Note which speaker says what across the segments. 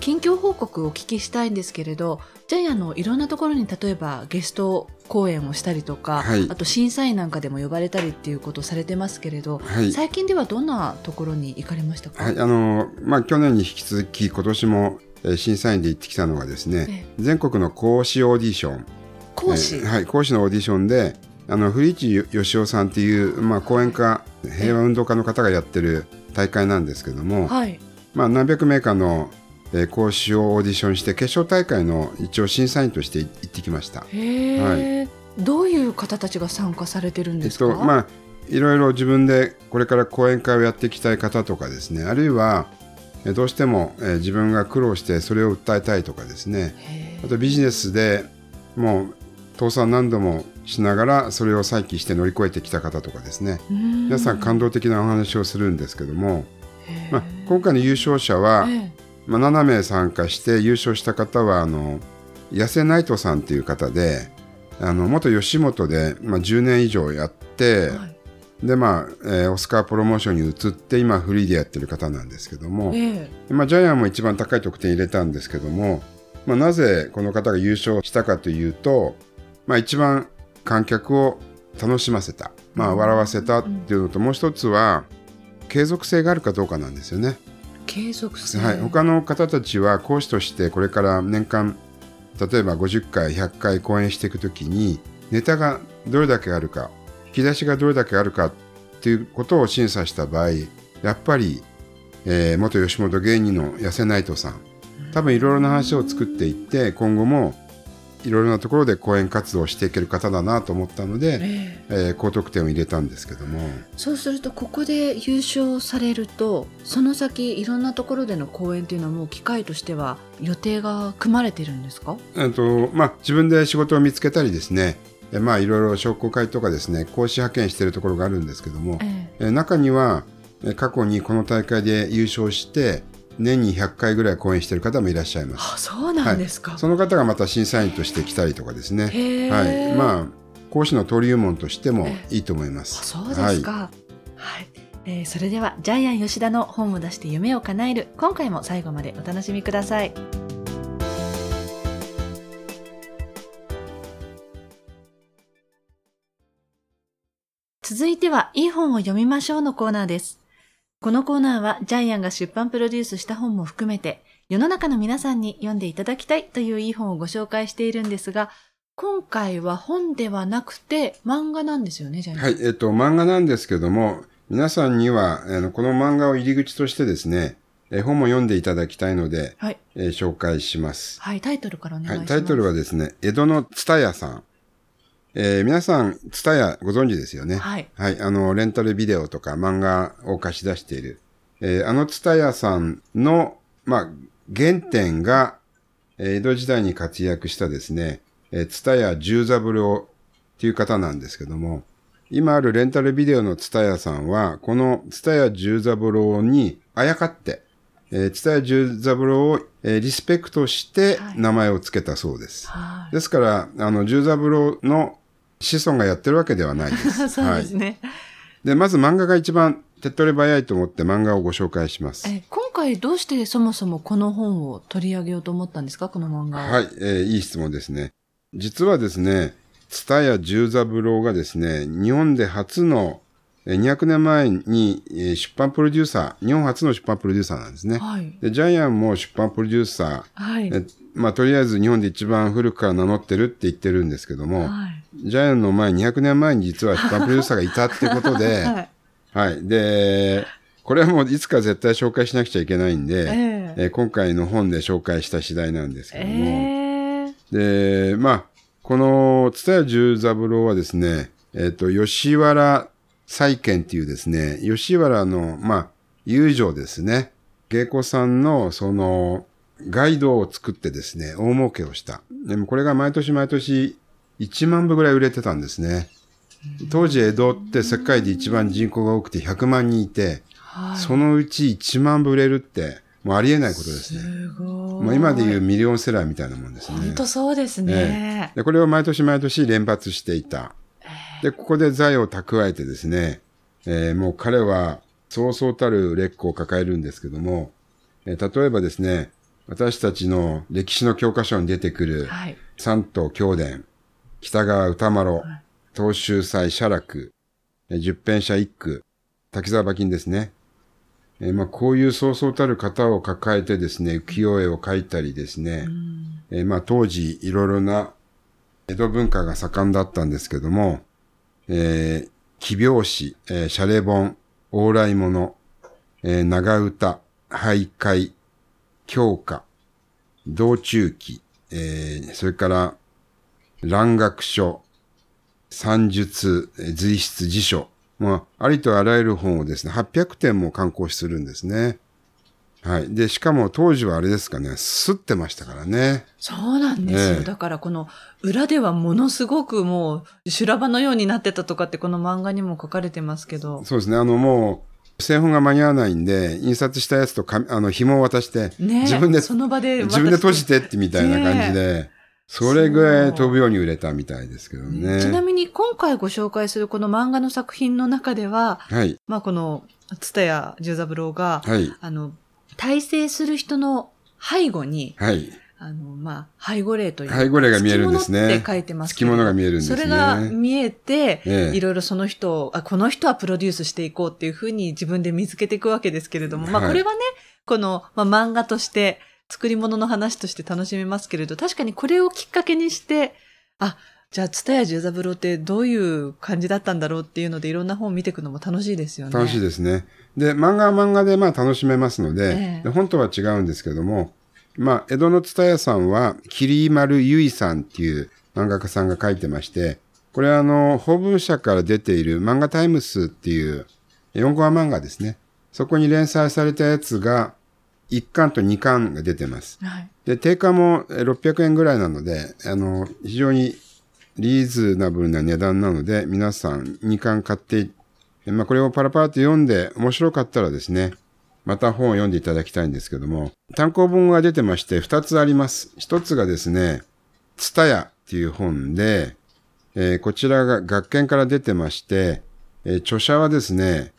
Speaker 1: 近況報告をお聞きしたいんですけれどジャイアンのいろんなところに例えばゲスト講演をしたりとか、
Speaker 2: はい。
Speaker 1: あと審査員なんかでも呼ばれたりっていうことをされてますけれど、
Speaker 2: はい。
Speaker 1: 最近ではどんなところに行かれましたか、
Speaker 2: はい、あの、まあ、去年に引き続き今年も、えー審査員で行ってきたのがですね、全国の講師オーディション。
Speaker 1: 講師、
Speaker 2: えーはい、講師のオーディションで、あの、古市義雄さんっていう、まあ、講演家、平和運動家の方がやってる大会なんですけども、
Speaker 1: はい。
Speaker 2: まあ、何百名かの、えー講師をオーディションして、決勝大会の一応審査員として行ってきました。
Speaker 1: へえ、どういう方たちが参加されてるん
Speaker 2: えっ
Speaker 1: ですか、
Speaker 2: とまあいろいろ自分でこれから講演会をやっていきたい方とかですね。あるいはえどうしてもえ自分が苦労してそれを訴えたいとかですね。
Speaker 1: へ
Speaker 2: あとビジネスでもう倒産何度もしながらそれを再起して乗り越えてきた方とかですね。
Speaker 1: え皆
Speaker 2: 皆さん感動的なお話をするんですけども、まあ、今回の優勝者は、
Speaker 1: え
Speaker 2: まあ、7名参加して優勝した方はあの痩せナイトさんという方であの元吉本で、まあ、10年以上やって、
Speaker 1: えはい。
Speaker 2: でまあ、えーオスカープロモーションに移って今フリーでやってる方なんですけども、
Speaker 1: え
Speaker 2: まあ、ジャイアンも一番高い得点入れたんですけども、まあ、なぜこの方が優勝したかというと、まあ、一番観客を楽しませた、まあ、笑わせたっていうのと、もう一つは継続性があるかどうかなんですよね。
Speaker 1: 継続性、
Speaker 2: はい、他の方たちは講師としてこれから年間例えば50回100回講演していくときにネタがどれだけあるか引き出しがどれだけあるかっていうことを審査した場合やっぱり、えー元吉本芸人の痩せナイトさん多分いろいろな話を作っていって今後もいろいろなところで講演活動をしていける方だなと思ったので、
Speaker 1: ええ。
Speaker 2: えー高得点を入れたんですけども。
Speaker 1: そうするとここで優勝されるとその先いろんなところでの講演というのはもう機会としては予定が組まれてるんですか？
Speaker 2: えっとまあ、自分で仕事を見つけたりですね、えまあ、いろいろ商工会とかですね講師派遣しているところがあるんですけども、
Speaker 1: え
Speaker 2: え。中にはえ過去にこの大会で優勝して年に100回ぐらい講演している方もいらっしゃいます。
Speaker 1: あそうなんですか、
Speaker 2: その方がまた審査員として来たりとかですね、はい、まあ講師の登竜門としてもいいと思いま
Speaker 1: あ
Speaker 2: す。
Speaker 1: そうですか。はい、えーそれではジャイアン吉田の本を出して夢を叶える。今回も最後までお楽しみください。続いてはいい本を読みましょうのコーナーですこのコーナーはジャイアンが出版プロデュースした本も含めて世の中の皆さんに読んでいただきたいといういい本をご紹介しているんですが今回は本ではなくて漫画なんですよね、ジャイアン。
Speaker 2: はい、えっと、漫画なんですけども、皆さんには、あのこの漫画を入り口としてですね、え本も読んでいただきたいので、
Speaker 1: はい。
Speaker 2: えー紹介します。
Speaker 1: はい、タイトルからお願いし
Speaker 2: はい、
Speaker 1: ます。
Speaker 2: タイトルはですね、江戸の蔦屋さん。えー皆さん、蔦屋ご存知ですよね。
Speaker 1: はい。
Speaker 2: はい、あの、レンタルビデオとか漫画を貸し出している。えーあの蔦屋さんの、まあ、原点が、えー江戸時代に活躍したですね、えー、蔦屋十三郎っていう方なんですけども、今あるレンタルビデオの蔦屋さんは、この蔦屋十三郎にあやかって、えー、蔦屋十三郎を、えーリスペクトして
Speaker 1: はい
Speaker 2: 名前を付けたそうです。
Speaker 1: はい。
Speaker 2: ですから、あの、十三郎の子孫がやってるわけではないです。
Speaker 1: そうですね。
Speaker 2: で、まず漫画が一番手っ取り早いと思って漫画をご紹介します。
Speaker 1: え今回どうしてそもそもこの本を取り上げようと思ったんですか？この漫画を。
Speaker 2: はい、えーいい質問ですね。実はですね、蔦屋十三郎がですね、日本で初の、えー200年前にえー出版プロデューサー、日本初の出版プロデューサーなんですね。
Speaker 1: はい。
Speaker 2: で、ジャイアンも出版プロデューサ
Speaker 1: はい。
Speaker 2: まあ、とりあえず日本で一番古くから名乗ってるって言ってるんですけども、
Speaker 1: はい。
Speaker 2: ジャイアンの前200年前に実は出版プロデューサーがいたってことで、
Speaker 1: はい。
Speaker 2: はい。で、これはもういつか絶対紹介しなくちゃいけないんで、
Speaker 1: ええ
Speaker 2: えー今回の本で紹介した次第なんですけども、
Speaker 1: ええ
Speaker 2: で、まあ、この、蔦屋十三郎はですね、えっ、と、吉原債券っていうですね、吉原の、まあ、友情ですね。芸妓さんの、その、ガイドを作ってですね、大儲けをした。でもこれが毎年毎年1万部ぐらい売れてたんですね。当時江戸って世界で一番人口が多くて100万人いて、
Speaker 1: はい。
Speaker 2: そのうち1万部売れるって、もうありえないことですね。
Speaker 1: すごい。
Speaker 2: もう今でいうミリオンセラーみたいなもんですね。
Speaker 1: 本当そうですね。
Speaker 2: で、これを毎年毎年連発していた。で、ここで財を蓄えてですね、えーもう彼はそうそうたる売れっ子を抱えるんですけども、えー例えばですね、私たちの歴史の教科書に出てくる、
Speaker 1: はい。
Speaker 2: 三島教伝、北川歌丸、東秀祭写楽、えー十編者一句、滝沢馬琴ですね。えーまあ、こういうそうそうたる方を抱えてですね、浮世絵を描いたりですね、えーまあ、当時いろいろな江戸文化が盛んだったんですけども、えー、奇拍子、えー、シャレ本、往来物、えー、長歌、俳諧、教歌、道中記、えー、それから、蘭学書、算術、えー随筆辞書、まあ、ありとあらゆる本をですね、800点も刊行するんですね。はい。で、しかも当時はあれですかね、吸ってましたからね。
Speaker 1: そうなんですよ。
Speaker 2: ええ
Speaker 1: だからこの裏ではものすごくもう修羅場のようになってたとかってこの漫画にも書かれてますけど。
Speaker 2: そうですね。あの、もう、製本が間に合わないんで、印刷したやつとかあの、紐を渡して、
Speaker 1: ね
Speaker 2: 自分で、
Speaker 1: その場で
Speaker 2: 自分で閉じてってみたいな感じで、それぐらい飛ぶように売れたみたいですけどね。
Speaker 1: ちなみに今回ご紹介するこの漫画の作品の中では、
Speaker 2: はい。
Speaker 1: まあこの、つたや十三郎が、
Speaker 2: はい。
Speaker 1: あの、大成する人の背後に、
Speaker 2: はい。
Speaker 1: あの、まあ、背後霊というか。
Speaker 2: 背後霊が見えるんですね
Speaker 1: って書いてますけど
Speaker 2: 物が見えるんですね
Speaker 1: それが見えて、
Speaker 2: ええ
Speaker 1: いろいろその人をあ、この人はプロデュースしていこうっていうふうに自分で見つけていくわけですけれども、まあ、
Speaker 2: はい
Speaker 1: これはね、この、まあ、漫画として、作り物の話として楽しめますけれど、確かにこれをきっかけにして、あ、じゃあ、つたや十三郎ってどういう感じだったんだろうっていうので、いろんな本を見ていくのも楽しいですよね。
Speaker 2: 楽しいですね。で、漫画は漫画でまあ楽しめますので、
Speaker 1: ええ
Speaker 2: で本とは違うんですけども、まあ、江戸の蔦屋さんは、桐丸ゆいさんっていう漫画家さんが書いてまして、これはあの、法文社から出ている漫画タイムスっていう4コマ漫画ですね。そこに連載されたやつが、1巻と2巻が出てます。
Speaker 1: はい。
Speaker 2: で、定価もえー600円ぐらいなので、あの、非常にリーズナブルな値段なので、皆さん2巻買って、えまあ、これをパラパラと読んで面白かったらですね、また本を読んでいただきたいんですけども、単行本が出てまして2つあります。1つがですね、ツタヤっていう本で、えーこちらが学研から出てまして、えー著者はですね、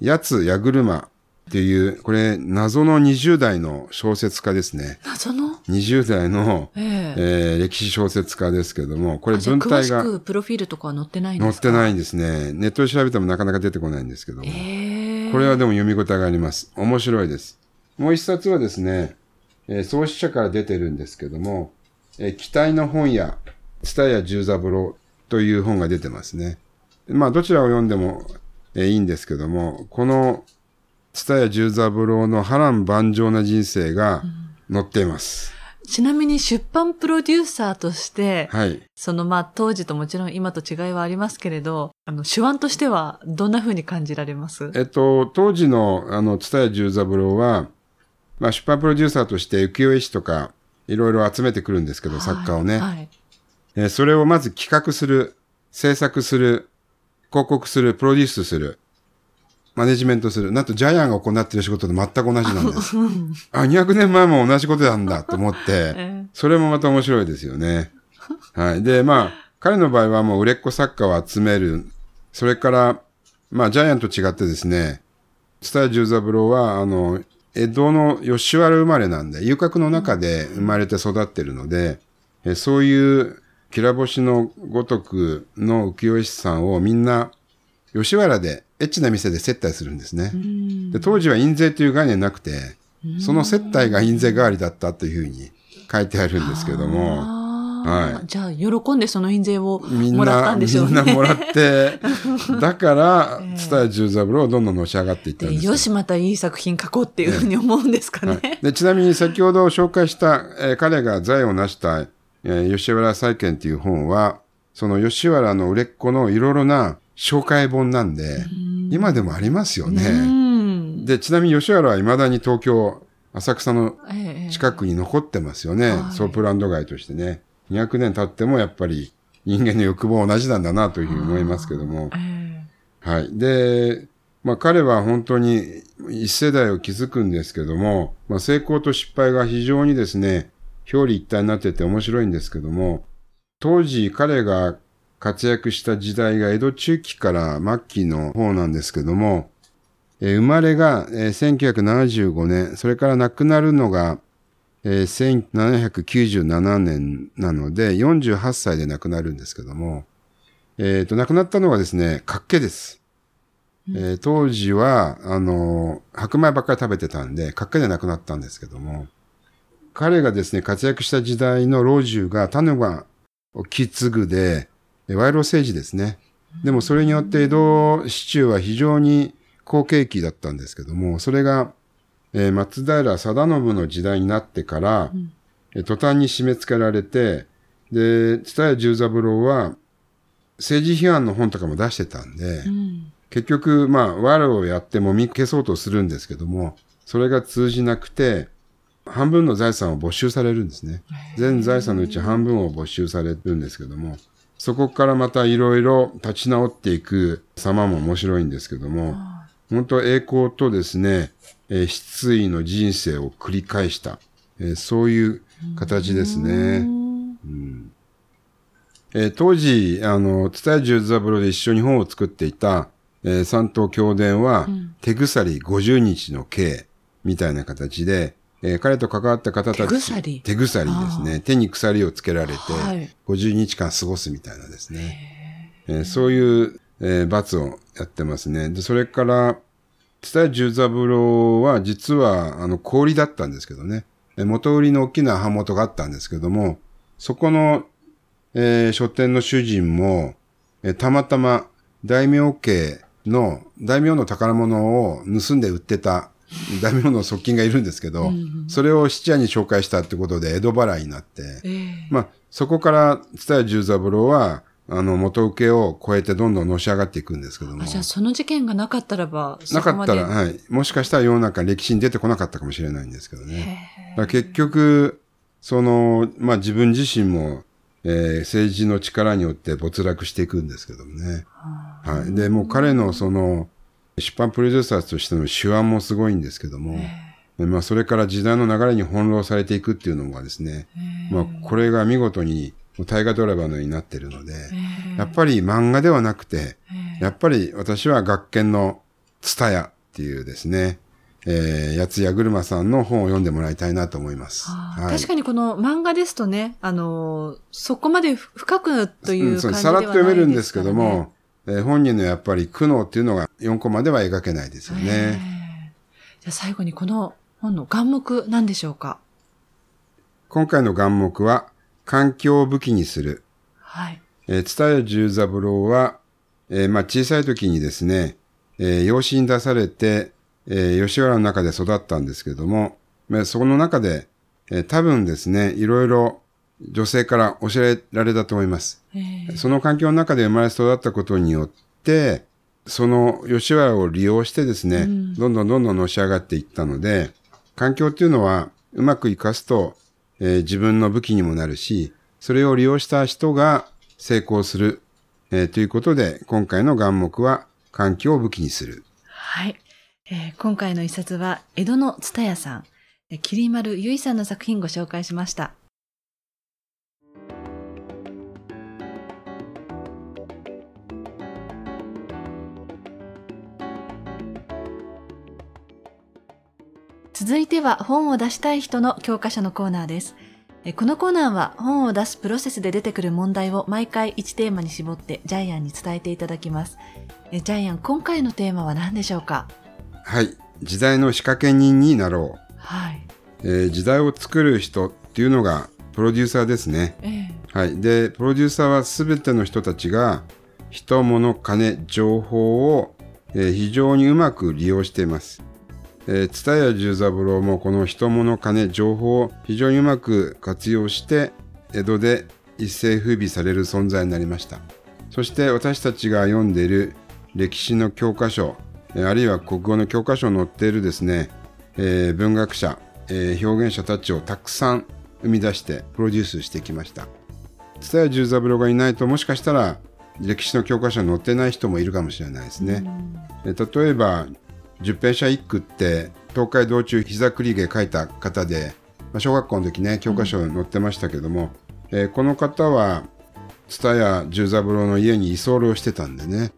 Speaker 2: やつやぐるまっていう、これ謎の20代の小説家ですね。
Speaker 1: 謎の
Speaker 2: ？20代の、
Speaker 1: ええ
Speaker 2: えー歴史小説家ですけども、これ文体が
Speaker 1: 詳しくプロフィールとかは載ってないん
Speaker 2: 載っ
Speaker 1: ですか？
Speaker 2: てないいんですね。ネットで調べてもなかなか出てこないんですけども。
Speaker 1: ええ
Speaker 2: これはでも読み応えがあります。面白いです。もう一冊はですね、えー創始者から出てるんですけども、えー期待の本屋、蔦屋十三郎という本が出てますね。まあ、どちらを読んでも、えーいいんですけども、この蔦屋十三郎の波乱万丈な人生が載っています。
Speaker 1: ちなみに出版プロデューサーとして、
Speaker 2: はい。
Speaker 1: そのまあ当時ともちろん今と違いはありますけれど、あの手腕としてはどんな風に感じられます？
Speaker 2: えっと、当時の、あの、蔦屋十三郎は、まあ、出版プロデューサーとして浮世絵師とか、いろいろ集めてくるんですけど、作家をね。
Speaker 1: はい。
Speaker 2: えーそれをまず企画する、制作する、広告する、プロデュースする、マネジメントする。なんとジャイアンが行っている仕事と全く同じなんです。あ、200年前も同じことなんだと思って、
Speaker 1: え
Speaker 2: それもまた面白いですよね。はい。で、まあ、彼の場合はもう売れっ子作家を集める。それから、まあ、ジャイアンと違ってですね、蔦屋十三郎は、あの、江戸の吉原生まれなんで、遊郭の中で生まれて育ってるので、えそういう、きら星のごとくの浮世絵師さんをみんな、吉原で、エッチな店で接待するんですね。で当時は印税という概念なくて、その接待が印税代わりだったというふうに書いてあるんですけども、はい。
Speaker 1: じゃあ喜んでその印税をもらった
Speaker 2: なん
Speaker 1: でしょうね。
Speaker 2: みんなもらって、だから、蔦屋十三郎をどんどんのし上がっていったん
Speaker 1: で
Speaker 2: です。よ
Speaker 1: よし、またいい作品書こうっていうふうに思うんですかね。
Speaker 2: はい、でちなみに先ほど紹介した、えー彼が財を成した、えー吉原債券っていう本は、その吉原の売れっ子のいろいろな紹介本なんで、今でもありますよね。
Speaker 1: ん。
Speaker 2: で、ちなみに吉原は未だに東京、浅草の
Speaker 1: ええ
Speaker 2: 近くに残ってますよね。
Speaker 1: はい
Speaker 2: ソープランド街としてね。200年経ってもやっぱり人間の欲望は同じなんだなというふうに思いますけども。
Speaker 1: え
Speaker 2: はい。で、まあ彼は本当に一時代を築くんですけども、まあ成功と失敗が非常にですね、表裏一体になってて面白いんですけども、当時彼が活躍した時代が江戸中期から末期の方なんですけども、えー生まれが、えー1975年、それから亡くなるのが、えー1797年なので、48歳で亡くなるんですけども、えっ、と、亡くなったのはですね、活気です。えー当時は、あのー白米ばっかり食べてたんで、活気で亡くなったんですけども、彼がですね、活躍した時代の老中が、種がき継ぐで、え賄賂政治ですね。でもそれによって江戸市中は非常に好景気だったんですけども、それが、えー松平定信の時代になってから、えー途端に締め付けられて、で、蔦屋十三郎は政治批判の本とかも出してたんで、
Speaker 1: うん。
Speaker 2: 結局、まあ、藁をやってもみ消そうとするんですけども、それが通じなくて、半分の財産を没収されるんですね。全財産のうち半分を没収されるんですけども、そこからまたいろいろ立ち直っていく様も面白いんですけども、本当栄光とですね、えー失意の人生を繰り返した、えーそういう形ですね。えー当時、あの、津田屋十三郎で一緒に本を作っていた、えー三島教伝は、手鎖50日の刑みたいな形で、えー彼と関わった方たち、
Speaker 1: 手鎖
Speaker 2: 手鎖ですね。手に鎖をつけられて、
Speaker 1: はい
Speaker 2: 50日間過ごすみたいなですね。えーそういう、えー罰をやってますね。で、それから、津田屋十三郎は実は、あの、氷だったんですけどね。えー元売りの大きな刃元があったんですけども、そこの、えー書店の主人も、えーたまたま大名家の、大名の宝物を盗んで売ってた大名の側近がいるんですけど、それを質屋に紹介したってことで江戸払いになって、
Speaker 1: ええ
Speaker 2: まあ、そこから、蔦屋十三郎は、あの、元請けを超えてどんどんのし上がっていくんですけども。
Speaker 1: あじゃあその事件がなかったらば、
Speaker 2: なかったら、はい。もしかしたら世の中歴史に出てこなかったかもしれないんですけどね。結局、その、まあ自分自身も、えー政治の力によって没落していくんですけどもね。はい。で、もう彼のその、出版プロデューサーとしての手腕もすごいんですけども、でまあそれから時代の流れに翻弄されていくっていうのがですね、まあこれが見事に大河ドラマのようになってるので、やっぱり漫画ではなくて、やっぱり私は学研のツタヤっていうですね、えー、八津屋車さんの本を読んでもらいたいなと思います。はい。
Speaker 1: 確かにこの漫画ですとね、あのーそこまで深くという
Speaker 2: うんそう
Speaker 1: 感じではないですから、ね
Speaker 2: さらっと読めるんですけども、えー本人のやっぱり苦悩っていうのが4コマでは描けないですよ
Speaker 1: え
Speaker 2: ね。
Speaker 1: えじゃあ最後にこの本の眼目なんでしょうか？
Speaker 2: 今回の眼目は、環境を武器にする。
Speaker 1: はい。
Speaker 2: えー、津田屋十三郎は、えーまあ、小さい時にですね、えー養子に出されて、えー吉原の中で育ったんですけども、まあ、そこの中で、えー多分ですね、いろいろ女性から教えられたと思います。
Speaker 1: ええ
Speaker 2: その環境の中で生まれ育ったことによって、その吉原を利用してですね、どんどんどんどんのし上がっていったので、環境っていうのはうまく活かすと、えー自分の武器にもなるし、それを利用した人が成功する、えーということで、今回の眼目は環境を武器にする。
Speaker 1: はい。えー今回の一冊は、江戸の蔦屋さん、えー桐丸ゆいさんの作品ご紹介しました。続いては本を出したい人の教科書のコーナーです。えーこのコーナーは本を出すプロセスで出てくる問題を毎回1テーマに絞ってジャイアンに伝えていただきます。えージャイアン、今回のテーマは何でしょうか？
Speaker 2: はい。時代の仕掛け人になろう。
Speaker 1: はい。
Speaker 2: えー時代を作る人っていうのがプロデューサーですね。
Speaker 1: ええ
Speaker 2: はい。で、プロデューサーはすべての人たちが、人、物、金、情報を、えー非常にうまく利用しています。えー、蔦屋十三郎もこの人、物、金、情報を非常にうまく活用して、江戸で一世風靡される存在になりました。そして私たちが読んでいる歴史の教科書、えーあるいは国語の教科書に載っているですね、えー文学者、えー表現者たちをたくさん生み出してプロデュースしてきました。蔦屋十三郎がいないともしかしたら、歴史の教科書に載ってない人もいるかもしれないですね。え例えば十平社一句って東海道中膝栗毛書いた方で、まあ、小学校の時ね教科書に載ってましたけども、えーこの方は蔦屋十三郎の家に居候してたんでね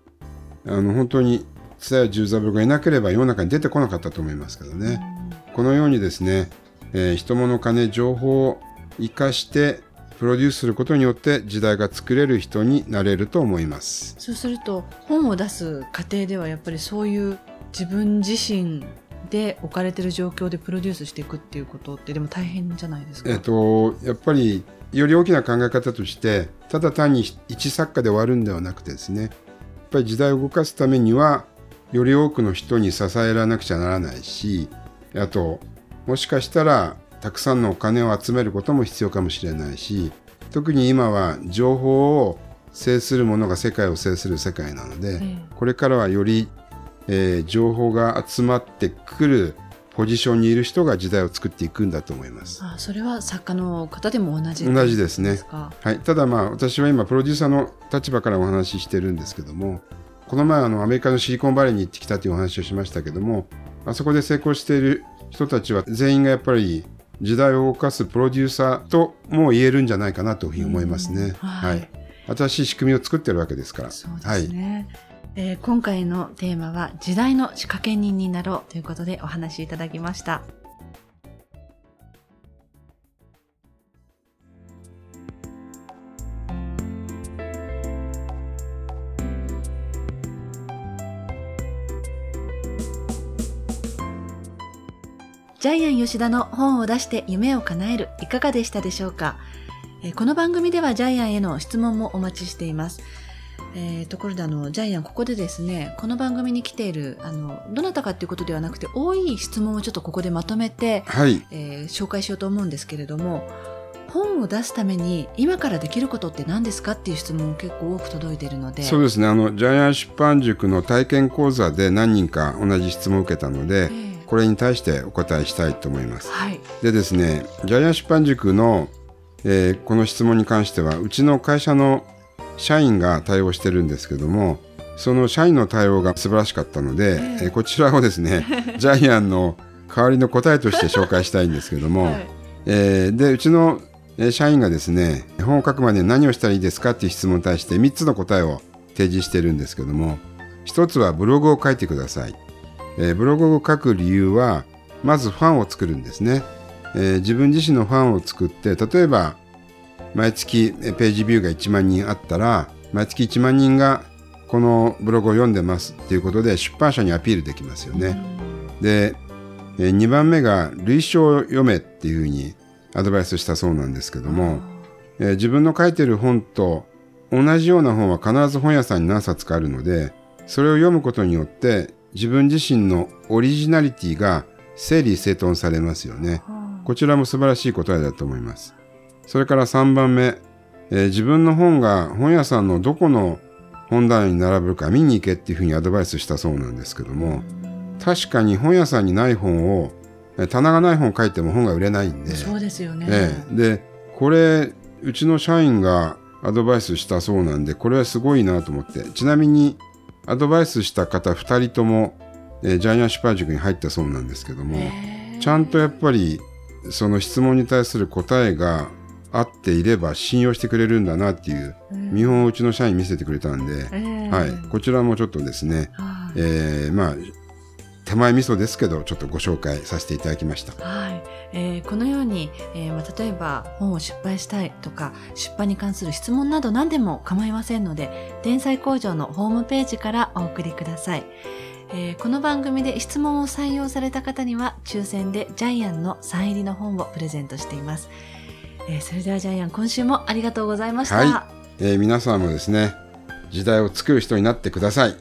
Speaker 2: あの本当に蔦屋十三郎がいなければ世の中に出てこなかったと思いますけどね、このようにですね、えー人物金情報を生かしてプロデュースすることによって時代が作れる人になれると思います。
Speaker 1: そうすると本を出す過程ではやっぱりそういう自分自身で置かれてる状況でプロデュースしていくっていうことってでも大変じゃないですか？
Speaker 2: えっと、やっぱりより大きな考え方としてただ単に一作家で終わるんではなくてですねやっぱり時代を動かすためにはより多くの人に支えられなくちゃならないしあともしかしたらたくさんのお金を集めることも必要かもしれないし特に今は情報を制するものが世界を制する世界なので、
Speaker 1: ええ
Speaker 2: これからはより、えー情報が集まってくるポジションにいる人が時代を作っていくんだと思います。
Speaker 1: あそれは作家の方でも同じ
Speaker 2: 同じですね。
Speaker 1: か？
Speaker 2: はい、ただまあ私は今プロデューサーの立場からお話ししてるんですけどもこの前あのアメリカのシリコンバレーに行ってきたというお話をしましたけどもあそこで成功している人たちは全員がやっぱり時代を動かすプロデューサーとも言えるんじゃないかなというふうに思いますね。
Speaker 1: うん。はい。
Speaker 2: はい、新しい仕組みを作ってるわけですから。
Speaker 1: そうで
Speaker 2: はい、
Speaker 1: すね、えー今回のテーマは時代の仕掛け人になろうということでお話しいただきました。ジャイアン吉田の本を出して夢を叶えるいかがでしたでしょうか、えーこの番組ではジャイアンへの質問もお待ちしています。えーところであのジャイアンここでですねこの番組に来ているあのどなたかっていうことではなくて多い質問をちょっとここでまとめて、
Speaker 2: はい、
Speaker 1: えー紹介しようと思うんですけれども本を出すために今からできることって何ですかっていう質問も結構多く届いているので
Speaker 2: そうですね。あのジャイアン出版塾の体験講座で何人か同じ質問を受けたので、
Speaker 1: ええ。
Speaker 2: これに対してお答えしたいと思います。
Speaker 1: はい。
Speaker 2: でですね、ジャイアン出版塾の、えーこの質問に関しては、うちの会社の社員が対応してるんですけども、その社員の対応が素晴らしかったので、えーこちらをですね、ジャイアンの代わりの答えとして紹介したいんですけども、
Speaker 1: はい
Speaker 2: えーで、うちのえー社員がですね、本を書くまでに何をしたらいいですかっていう質問に対して3つの答えを提示してるんですけども、1つはブログを書いてください。えーブログを書く理由は、まずファンを作るんですね。えー自分自身のファンを作って、例えば、毎月えーページビューが1万人あったら、毎月1万人がこのブログを読んでますっていうことで出版社にアピールできますよね。で、え2番目が類書を読めっていうふうにアドバイスしたそうなんですけども、えー自分の書いてる本と同じような本は必ず本屋さんに何冊かあるので、それを読むことによって自分自身のオリジナリティが整理整頓されますよね。こちらも素晴らしい答えだと思います。それから3番目、えー自分の本が本屋さんのどこの本棚に並ぶか見に行けっていうふうにアドバイスしたそうなんですけども、確かに本屋さんにない本を、えー棚がない本を書いても本が売れないんで、
Speaker 1: そうですよね、
Speaker 2: ええでこれうちの社員がアドバイスしたそうなんでこれはすごいなと思ってちなみにアドバイスした方2人とも、えージャイアン出版塾に入ったそうなんですけども、ちゃんとやっぱりその質問に対する答えが合っていれば信用してくれるんだなっていう見本をうちの社員見せてくれたんで、
Speaker 1: えー。
Speaker 2: はい、こちらもちょっとですね、
Speaker 1: はい。
Speaker 2: えーまあ手前味噌ですけどちょっとご紹介させていただきました。
Speaker 1: はい、えーこのように、えーまあ、例えば本を出版したいとか出版に関する質問など何でも構いませんので天才工場のホームページからお送りください、えーこの番組で質問を採用された方には抽選でジャイアンのサイン入りの本をプレゼントしています、えーそれではジャイアン今週もありがとうございました、
Speaker 2: はいえー皆さんもですね時代を作る人になってください